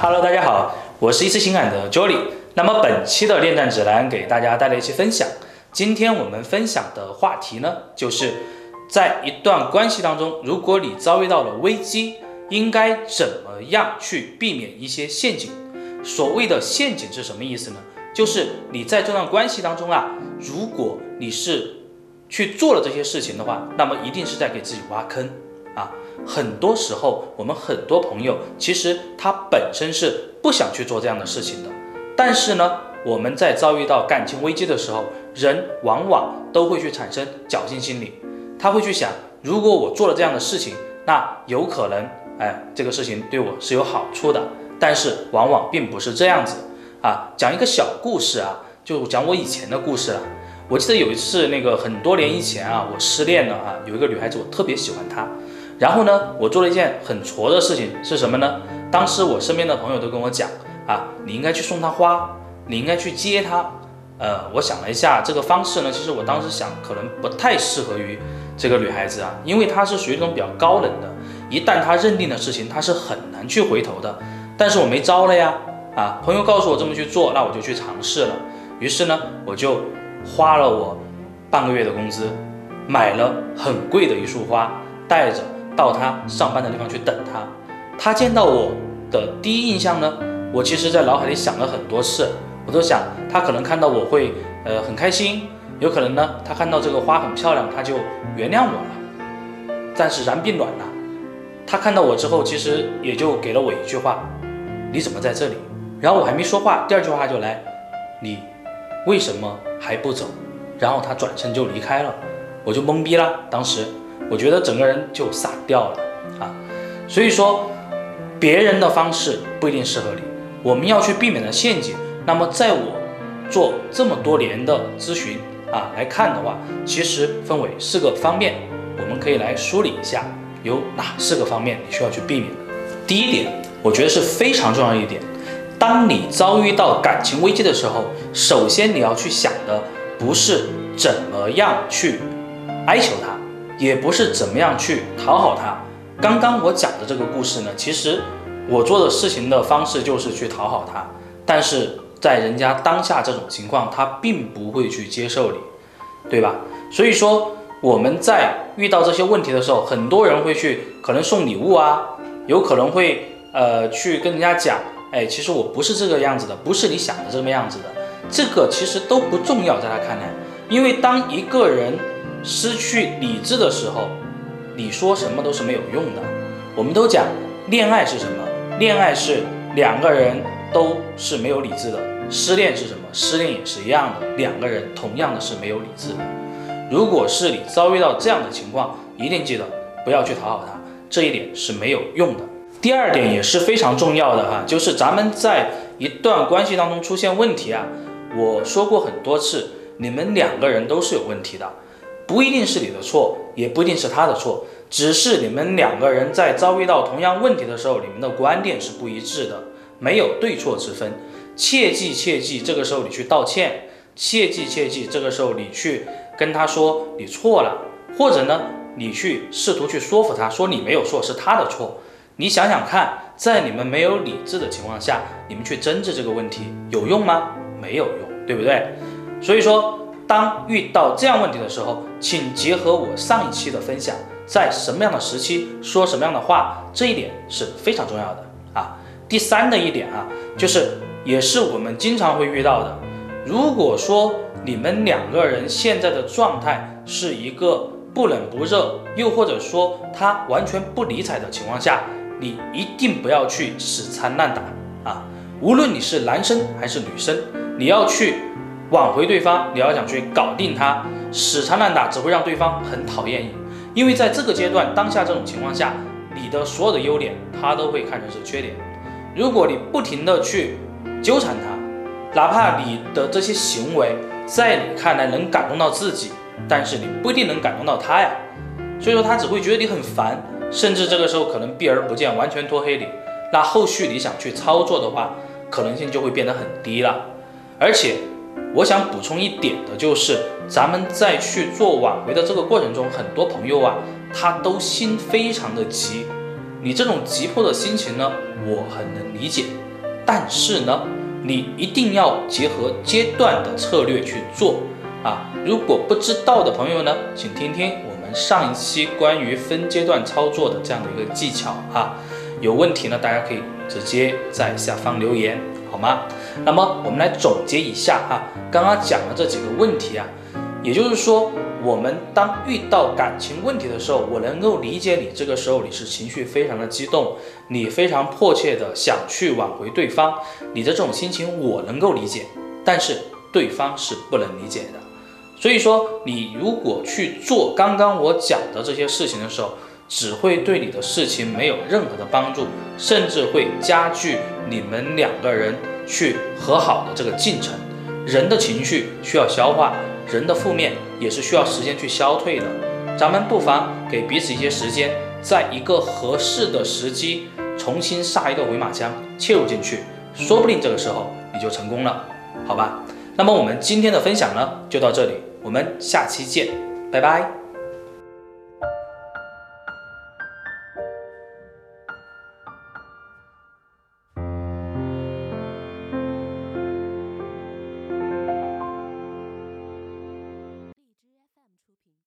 哈喽，大家好我是一次情感的 Jolly。那么本期的恋战指南给大家带来一期分享。今天我们分享的话题呢，就是在一段关系当中，如果你遭遇到了危机，应该怎么样去避免一些陷阱？所谓的陷阱是什么意思呢？就是你在这段关系当中啊，如果你是去做了这些事情的话，那么一定是在给自己挖坑啊。很多时候，我们很多朋友其实他本身是不想去做这样的事情的，但是呢，我们在遭遇到感情危机的时候，人往往都会去产生侥幸心理，他会去想，如果我做了这样的事情，那有可能，哎，这个事情对我是有好处的，但是往往并不是这样子啊。讲一个小故事啊，就讲我以前的故事了。我记得有一次，那个很多年以前啊，我失恋了啊，有一个女孩子，我特别喜欢她。然后呢，我做了一件很挫的事情，是什么呢？当时我身边的朋友都跟我讲啊，你应该去送她花，你应该去接她。呃，我想了一下，这个方式呢，其实我当时想可能不太适合于这个女孩子啊，因为她是属于那种比较高冷的，一旦她认定的事情，她是很难去回头的。但是我没招了呀，啊，朋友告诉我这么去做，那我就去尝试了。于是呢，我就花了我半个月的工资，买了很贵的一束花，带着。到他上班的地方去等他，他见到我的第一印象呢，我其实在脑海里想了很多次，我都想他可能看到我会呃很开心，有可能呢他看到这个花很漂亮，他就原谅我了。但是然并卵了，他看到我之后，其实也就给了我一句话：你怎么在这里？然后我还没说话，第二句话就来：你为什么还不走？然后他转身就离开了，我就懵逼了，当时。我觉得整个人就散掉了啊，所以说别人的方式不一定适合你，我们要去避免的陷阱。那么在我做这么多年的咨询啊来看的话，其实分为四个方面，我们可以来梳理一下有哪四个方面你需要去避免的。第一点，我觉得是非常重要一点，当你遭遇到感情危机的时候，首先你要去想的不是怎么样去哀求他。也不是怎么样去讨好他。刚刚我讲的这个故事呢，其实我做的事情的方式就是去讨好他，但是在人家当下这种情况，他并不会去接受你，对吧？所以说我们在遇到这些问题的时候，很多人会去可能送礼物啊，有可能会呃去跟人家讲，哎，其实我不是这个样子的，不是你想的这个样子的，这个其实都不重要，在他看来，因为当一个人。失去理智的时候，你说什么都是没有用的。我们都讲恋爱是什么？恋爱是两个人都是没有理智的。失恋是什么？失恋也是一样的，两个人同样的是没有理智的。如果是你遭遇到这样的情况，一定记得不要去讨好他，这一点是没有用的。第二点也是非常重要的哈，就是咱们在一段关系当中出现问题啊，我说过很多次，你们两个人都是有问题的。不一定是你的错，也不一定是他的错，只是你们两个人在遭遇到同样问题的时候，你们的观点是不一致的，没有对错之分。切记切记，这个时候你去道歉，切记切记，这个时候你去跟他说你错了，或者呢，你去试图去说服他说你没有错，是他的错。你想想看，在你们没有理智的情况下，你们去争执这个问题有用吗？没有用，对不对？所以说。当遇到这样问题的时候，请结合我上一期的分享，在什么样的时期说什么样的话，这一点是非常重要的啊。第三的一点啊，就是也是我们经常会遇到的，如果说你们两个人现在的状态是一个不冷不热，又或者说他完全不理睬的情况下，你一定不要去死缠烂打啊。无论你是男生还是女生，你要去。挽回对方，你要想去搞定他，死缠烂打只会让对方很讨厌你。因为在这个阶段，当下这种情况下，你的所有的优点他都会看成是缺点。如果你不停的去纠缠他，哪怕你的这些行为在你看来能感动到自己，但是你不一定能感动到他呀。所以说他只会觉得你很烦，甚至这个时候可能避而不见，完全拖黑你。那后续你想去操作的话，可能性就会变得很低了，而且。我想补充一点的就是，咱们在去做挽回的这个过程中，很多朋友啊，他都心非常的急。你这种急迫的心情呢，我很能理解。但是呢，你一定要结合阶段的策略去做啊。如果不知道的朋友呢，请听听我们上一期关于分阶段操作的这样的一个技巧啊。有问题呢，大家可以直接在下方留言，好吗？那么我们来总结一下哈，刚刚讲的这几个问题啊，也就是说，我们当遇到感情问题的时候，我能够理解你这个时候你是情绪非常的激动，你非常迫切的想去挽回对方，你的这种心情我能够理解，但是对方是不能理解的。所以说，你如果去做刚刚我讲的这些事情的时候，只会对你的事情没有任何的帮助，甚至会加剧你们两个人去和好的这个进程。人的情绪需要消化，人的负面也是需要时间去消退的。咱们不妨给彼此一些时间，在一个合适的时机，重新杀一个回马枪，切入进去，说不定这个时候你就成功了，好吧？那么我们今天的分享呢，就到这里，我们下期见，拜拜。